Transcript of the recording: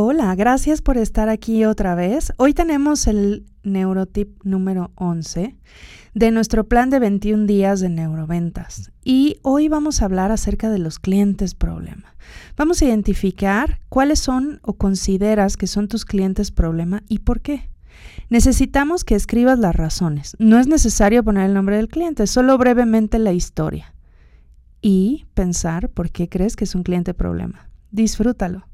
Hola, gracias por estar aquí otra vez. Hoy tenemos el neurotip número 11 de nuestro plan de 21 días de neuroventas. Y hoy vamos a hablar acerca de los clientes problema. Vamos a identificar cuáles son o consideras que son tus clientes problema y por qué. Necesitamos que escribas las razones. No es necesario poner el nombre del cliente, solo brevemente la historia. Y pensar por qué crees que es un cliente problema. Disfrútalo.